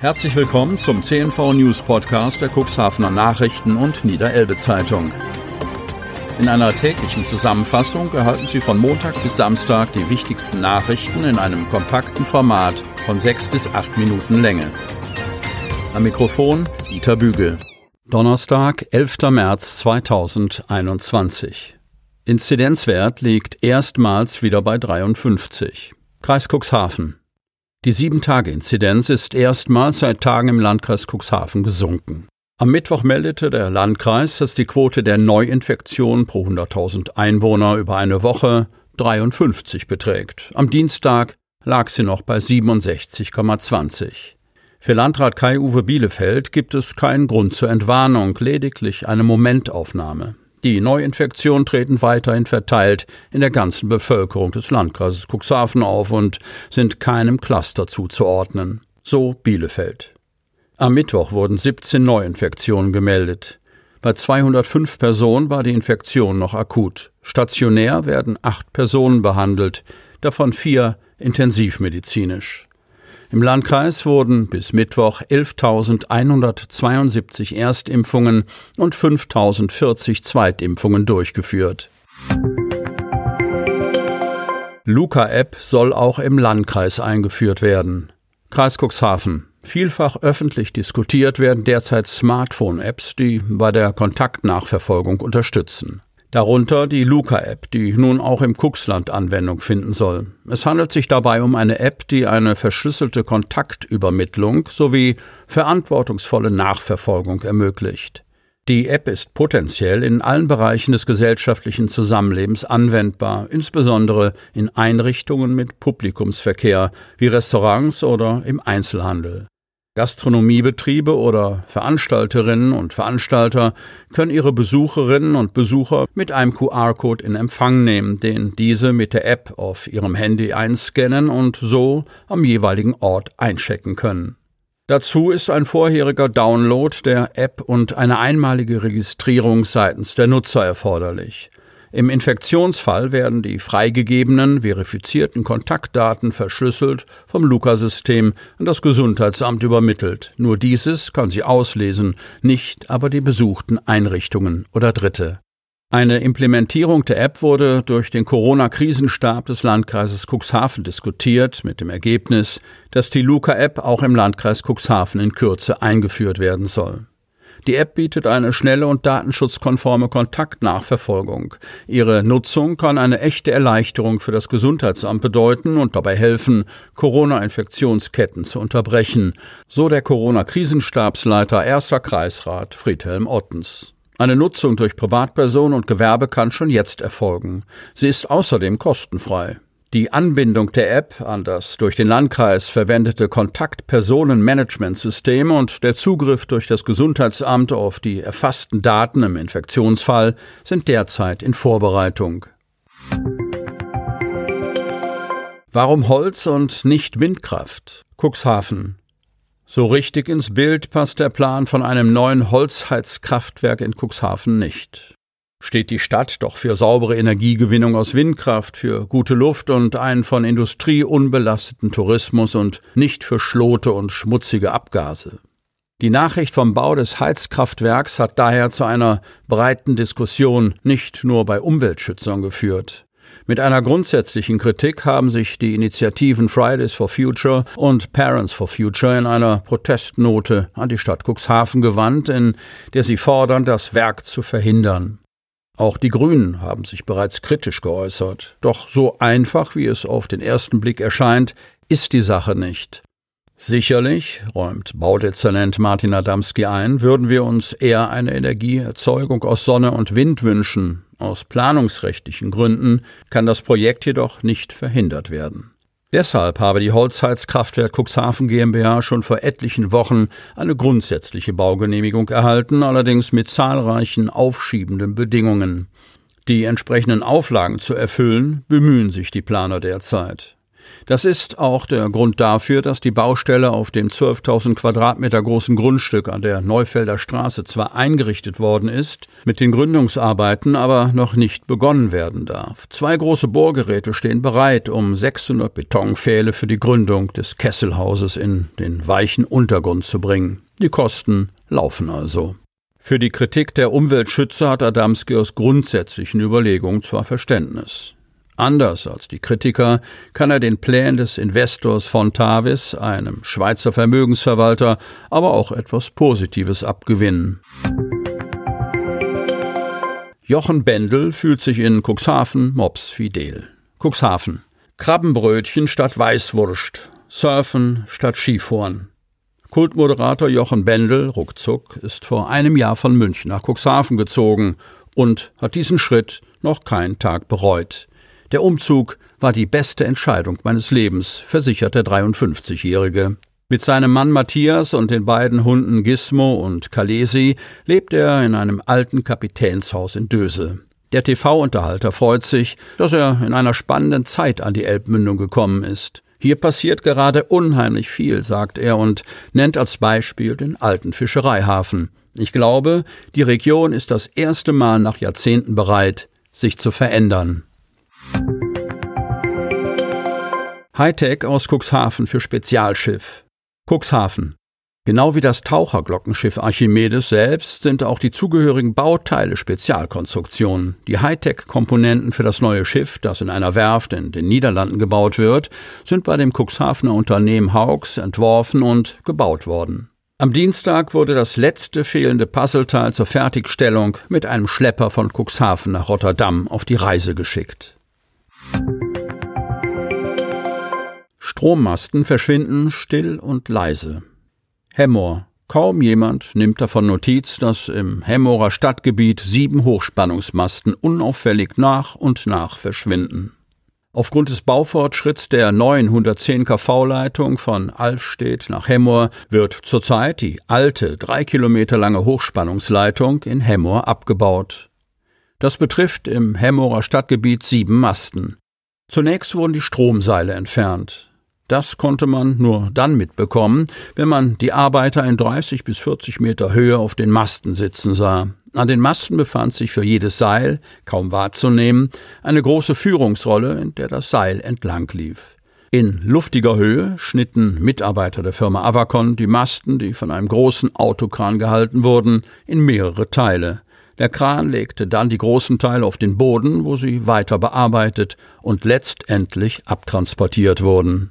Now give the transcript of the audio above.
Herzlich willkommen zum CNV News Podcast der Cuxhavener Nachrichten und Niederelbe Zeitung. In einer täglichen Zusammenfassung erhalten Sie von Montag bis Samstag die wichtigsten Nachrichten in einem kompakten Format von sechs bis acht Minuten Länge. Am Mikrofon Dieter Bügel. Donnerstag, 11. März 2021. Inzidenzwert liegt erstmals wieder bei 53. Kreis Cuxhaven. Die Sieben-Tage-Inzidenz ist erstmals seit Tagen im Landkreis Cuxhaven gesunken. Am Mittwoch meldete der Landkreis, dass die Quote der Neuinfektion pro 100.000 Einwohner über eine Woche 53 beträgt. Am Dienstag lag sie noch bei 67,20. Für Landrat Kai-Uwe Bielefeld gibt es keinen Grund zur Entwarnung, lediglich eine Momentaufnahme. Die Neuinfektionen treten weiterhin verteilt in der ganzen Bevölkerung des Landkreises Cuxhaven auf und sind keinem Cluster zuzuordnen. So Bielefeld. Am Mittwoch wurden 17 Neuinfektionen gemeldet. Bei 205 Personen war die Infektion noch akut. Stationär werden acht Personen behandelt, davon vier intensivmedizinisch. Im Landkreis wurden bis Mittwoch 11.172 Erstimpfungen und 5.040 Zweitimpfungen durchgeführt. Luca-App soll auch im Landkreis eingeführt werden. Kreis Cuxhaven. Vielfach öffentlich diskutiert werden derzeit Smartphone-Apps, die bei der Kontaktnachverfolgung unterstützen. Darunter die Luca-App, die nun auch im Cuxland Anwendung finden soll. Es handelt sich dabei um eine App, die eine verschlüsselte Kontaktübermittlung sowie verantwortungsvolle Nachverfolgung ermöglicht. Die App ist potenziell in allen Bereichen des gesellschaftlichen Zusammenlebens anwendbar, insbesondere in Einrichtungen mit Publikumsverkehr wie Restaurants oder im Einzelhandel. Gastronomiebetriebe oder Veranstalterinnen und Veranstalter können ihre Besucherinnen und Besucher mit einem QR-Code in Empfang nehmen, den diese mit der App auf ihrem Handy einscannen und so am jeweiligen Ort einchecken können. Dazu ist ein vorheriger Download der App und eine einmalige Registrierung seitens der Nutzer erforderlich. Im Infektionsfall werden die freigegebenen, verifizierten Kontaktdaten verschlüsselt vom Luca-System an das Gesundheitsamt übermittelt. Nur dieses kann sie auslesen, nicht aber die besuchten Einrichtungen oder Dritte. Eine Implementierung der App wurde durch den Corona-Krisenstab des Landkreises Cuxhaven diskutiert, mit dem Ergebnis, dass die Luca-App auch im Landkreis Cuxhaven in Kürze eingeführt werden soll. Die App bietet eine schnelle und datenschutzkonforme Kontaktnachverfolgung. Ihre Nutzung kann eine echte Erleichterung für das Gesundheitsamt bedeuten und dabei helfen, Corona-Infektionsketten zu unterbrechen, so der Corona-Krisenstabsleiter erster Kreisrat Friedhelm Ottens. Eine Nutzung durch Privatpersonen und Gewerbe kann schon jetzt erfolgen. Sie ist außerdem kostenfrei. Die Anbindung der App an das durch den Landkreis verwendete Kontaktpersonenmanagementsystem und der Zugriff durch das Gesundheitsamt auf die erfassten Daten im Infektionsfall sind derzeit in Vorbereitung. Warum Holz und nicht Windkraft? Cuxhaven. So richtig ins Bild passt der Plan von einem neuen Holzheizkraftwerk in Cuxhaven nicht steht die Stadt doch für saubere Energiegewinnung aus Windkraft, für gute Luft und einen von Industrie unbelasteten Tourismus und nicht für Schlote und schmutzige Abgase. Die Nachricht vom Bau des Heizkraftwerks hat daher zu einer breiten Diskussion nicht nur bei Umweltschützern geführt. Mit einer grundsätzlichen Kritik haben sich die Initiativen Fridays for Future und Parents for Future in einer Protestnote an die Stadt Cuxhaven gewandt, in der sie fordern, das Werk zu verhindern. Auch die Grünen haben sich bereits kritisch geäußert. Doch so einfach, wie es auf den ersten Blick erscheint, ist die Sache nicht. Sicherlich, räumt Baudezernent Martin Adamski ein, würden wir uns eher eine Energieerzeugung aus Sonne und Wind wünschen. Aus planungsrechtlichen Gründen kann das Projekt jedoch nicht verhindert werden. Deshalb habe die Holzheizkraftwerk Cuxhaven GmbH schon vor etlichen Wochen eine grundsätzliche Baugenehmigung erhalten, allerdings mit zahlreichen aufschiebenden Bedingungen. Die entsprechenden Auflagen zu erfüllen, bemühen sich die Planer derzeit. Das ist auch der Grund dafür, dass die Baustelle auf dem 12.000 Quadratmeter großen Grundstück an der Neufelder Straße zwar eingerichtet worden ist, mit den Gründungsarbeiten aber noch nicht begonnen werden darf. Zwei große Bohrgeräte stehen bereit, um 600 Betonpfähle für die Gründung des Kesselhauses in den weichen Untergrund zu bringen. Die Kosten laufen also. Für die Kritik der Umweltschützer hat Adamski aus grundsätzlichen Überlegungen zwar Verständnis. Anders als die Kritiker kann er den Plänen des Investors von Tavis, einem Schweizer Vermögensverwalter, aber auch etwas Positives abgewinnen. Jochen Bendel fühlt sich in Cuxhaven Mops fidel. Cuxhaven. Krabbenbrötchen statt Weißwurst. Surfen statt Skifahren. Kultmoderator Jochen Bendel, ruckzuck, ist vor einem Jahr von München nach Cuxhaven gezogen und hat diesen Schritt noch keinen Tag bereut. Der Umzug war die beste Entscheidung meines Lebens, versichert der 53-Jährige. Mit seinem Mann Matthias und den beiden Hunden Gizmo und Kalesi lebt er in einem alten Kapitänshaus in Dösel. Der TV-Unterhalter freut sich, dass er in einer spannenden Zeit an die Elbmündung gekommen ist. Hier passiert gerade unheimlich viel, sagt er und nennt als Beispiel den alten Fischereihafen. Ich glaube, die Region ist das erste Mal nach Jahrzehnten bereit, sich zu verändern. Hightech aus Cuxhaven für Spezialschiff. Cuxhaven. Genau wie das Taucherglockenschiff Archimedes selbst sind auch die zugehörigen Bauteile Spezialkonstruktionen. Die Hightech-Komponenten für das neue Schiff, das in einer Werft in den Niederlanden gebaut wird, sind bei dem Cuxhavener Unternehmen Hauks entworfen und gebaut worden. Am Dienstag wurde das letzte fehlende Puzzleteil zur Fertigstellung mit einem Schlepper von Cuxhaven nach Rotterdam auf die Reise geschickt. Strommasten verschwinden still und leise. Hemmoor. Kaum jemand nimmt davon Notiz, dass im Hemmoorer Stadtgebiet sieben Hochspannungsmasten unauffällig nach und nach verschwinden. Aufgrund des Baufortschritts der neuen 110 kV-Leitung von Alfstedt nach Hemmoor wird zurzeit die alte, drei Kilometer lange Hochspannungsleitung in Hemmoor abgebaut. Das betrifft im Hemmoorer Stadtgebiet sieben Masten. Zunächst wurden die Stromseile entfernt. Das konnte man nur dann mitbekommen, wenn man die Arbeiter in 30 bis 40 Meter Höhe auf den Masten sitzen sah. An den Masten befand sich für jedes Seil, kaum wahrzunehmen, eine große Führungsrolle, in der das Seil entlang lief. In luftiger Höhe schnitten Mitarbeiter der Firma Avacon die Masten, die von einem großen Autokran gehalten wurden, in mehrere Teile. Der Kran legte dann die großen Teile auf den Boden, wo sie weiter bearbeitet und letztendlich abtransportiert wurden.